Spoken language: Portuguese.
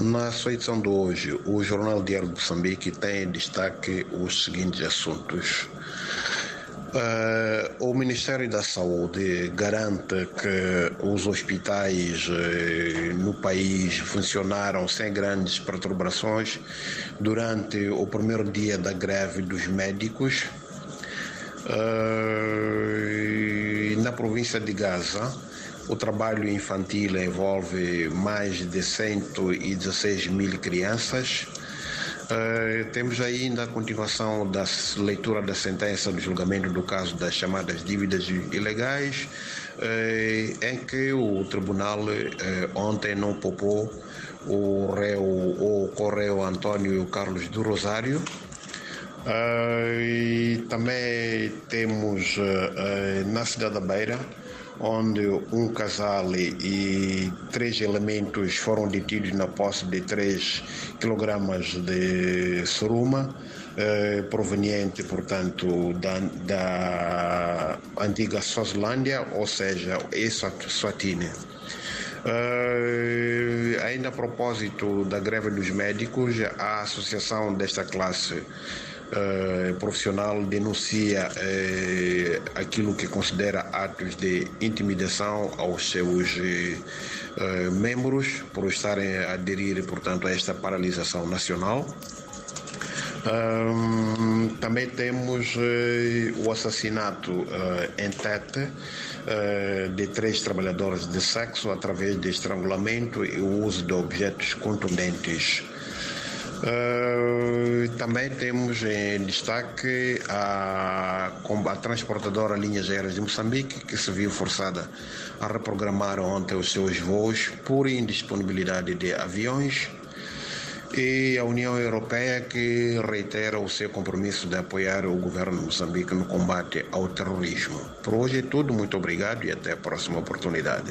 Na sua edição de hoje, o Jornal Diário de Moçambique tem em destaque os seguintes assuntos. Uh, o Ministério da Saúde garante que os hospitais uh, no país funcionaram sem grandes perturbações durante o primeiro dia da greve dos médicos. Uh, na província de Gaza, o trabalho infantil envolve mais de 116 mil crianças. Uh, temos ainda a continuação da leitura da sentença do julgamento do caso das chamadas dívidas ilegais, uh, em que o tribunal uh, ontem não poupou o réu, o correio Antônio Carlos do Rosário. e também temos na cidade da Beira onde um casal e três elementos foram detidos na posse de 3 quilogramas de suruma, eh, proveniente, portanto, da, da antiga Suazilândia, ou seja, Eswatini. Uh, ainda a propósito da greve dos médicos, a associação desta classe Uh, profissional denuncia uh, aquilo que considera atos de intimidação aos seus uh, membros por estarem a aderir, portanto, a esta paralisação nacional. Um, também temos o assassinato em Tete de três trabalhadores de sexo através de estrangulamento e o uso de objetos contundentes. Uh, também temos em destaque a, a transportadora Linhas Aéreas de Moçambique, que se viu forçada a reprogramar ontem os seus voos por indisponibilidade de aviões, e a União Europeia, que reitera o seu compromisso de apoiar o governo de Moçambique no combate ao terrorismo. Por hoje é tudo, muito obrigado e até a próxima oportunidade.